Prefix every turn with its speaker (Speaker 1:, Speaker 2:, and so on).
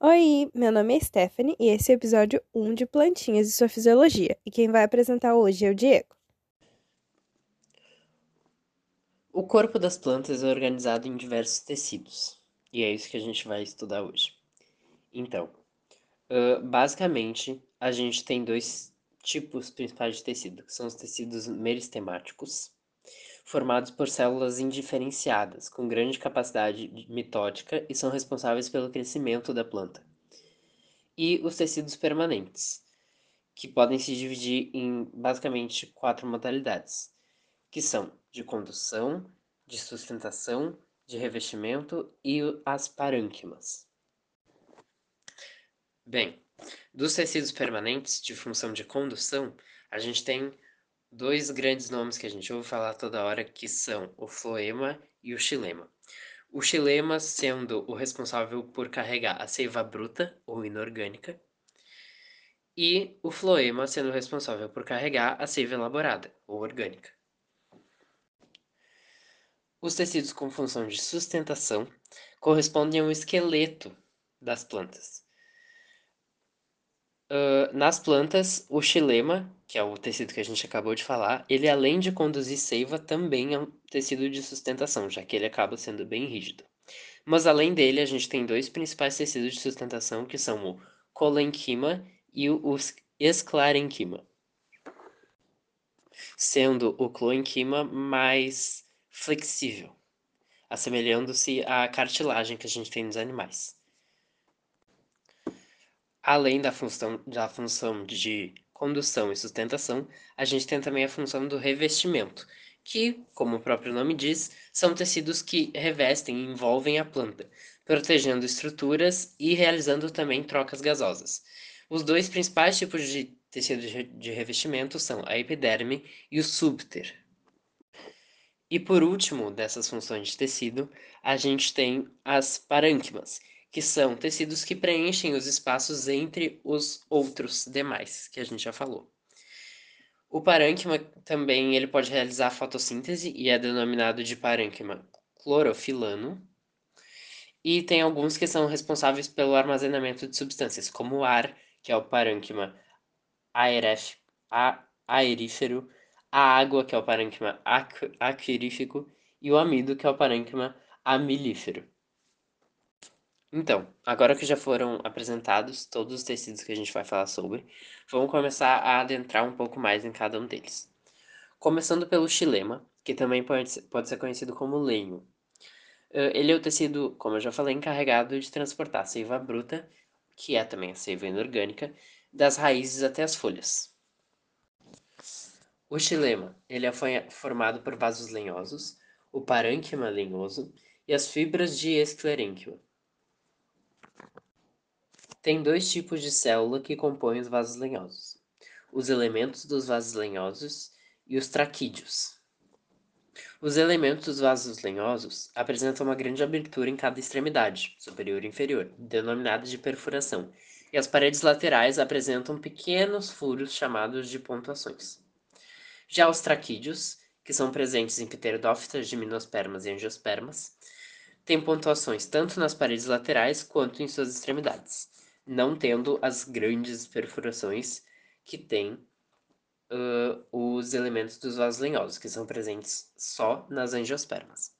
Speaker 1: Oi, meu nome é Stephanie e esse é o episódio 1 de Plantinhas e sua Fisiologia. E quem vai apresentar hoje é o Diego.
Speaker 2: O corpo das plantas é organizado em diversos tecidos, e é isso que a gente vai estudar hoje. Então, basicamente, a gente tem dois tipos principais de tecido, que são os tecidos meristemáticos, formados por células indiferenciadas, com grande capacidade mitótica e são responsáveis pelo crescimento da planta. E os tecidos permanentes, que podem se dividir em basicamente quatro modalidades, que são de condução, de sustentação, de revestimento e as parânquimas. Bem, dos tecidos permanentes de função de condução, a gente tem dois grandes nomes que a gente ouve falar toda hora, que são o floema e o xilema. O xilema sendo o responsável por carregar a seiva bruta ou inorgânica, e o floema sendo o responsável por carregar a seiva elaborada ou orgânica. Os tecidos com função de sustentação correspondem ao esqueleto das plantas. Nas plantas, o xilema, que é o tecido que a gente acabou de falar, ele além de conduzir seiva, também é um tecido de sustentação, já que ele acaba sendo bem rígido. Mas além dele, a gente tem dois principais tecidos de sustentação, que são o colenquima e o esclarenquima. Sendo o cloenquima mais flexível, assemelhando-se à cartilagem que a gente tem nos animais. Além da função, da função de condução e sustentação, a gente tem também a função do revestimento, que, como o próprio nome diz, são tecidos que revestem e envolvem a planta, protegendo estruturas e realizando também trocas gasosas. Os dois principais tipos de tecido de revestimento são a epiderme e o súpter. E por último, dessas funções de tecido, a gente tem as parânquimas, que são tecidos que preenchem os espaços entre os outros demais, que a gente já falou. O parênquima também ele pode realizar fotossíntese e é denominado de parênquima clorofilano. E tem alguns que são responsáveis pelo armazenamento de substâncias, como o ar, que é o parênquima aeref, a, aerífero, a água, que é o parênquima aquírico, e o amido, que é o parênquima amilífero. Então, agora que já foram apresentados todos os tecidos que a gente vai falar sobre, vamos começar a adentrar um pouco mais em cada um deles. Começando pelo xilema, que também pode ser, conhecido como lenho. Ele é o tecido, como eu já falei, encarregado de transportar a seiva bruta, que é também a seiva inorgânica, das raízes até as folhas. O xilema, ele é formado por vasos lenhosos, o parênquima lenhoso e as fibras de esclerênquima. Tem dois tipos de célula que compõem os vasos lenhosos: os elementos dos vasos lenhosos e os traquídeos. Os elementos dos vasos lenhosos apresentam uma grande abertura em cada extremidade, superior e inferior, denominada de perfuração, e as paredes laterais apresentam pequenos furos chamados de pontuações. Já os traquídeos, que são presentes em pteridófitas, gimnospermas e angiospermas, têm pontuações tanto nas paredes laterais quanto em suas extremidades não tendo as grandes perfurações que tem uh, os elementos dos vasos lenhosos, que são presentes só nas angiospermas.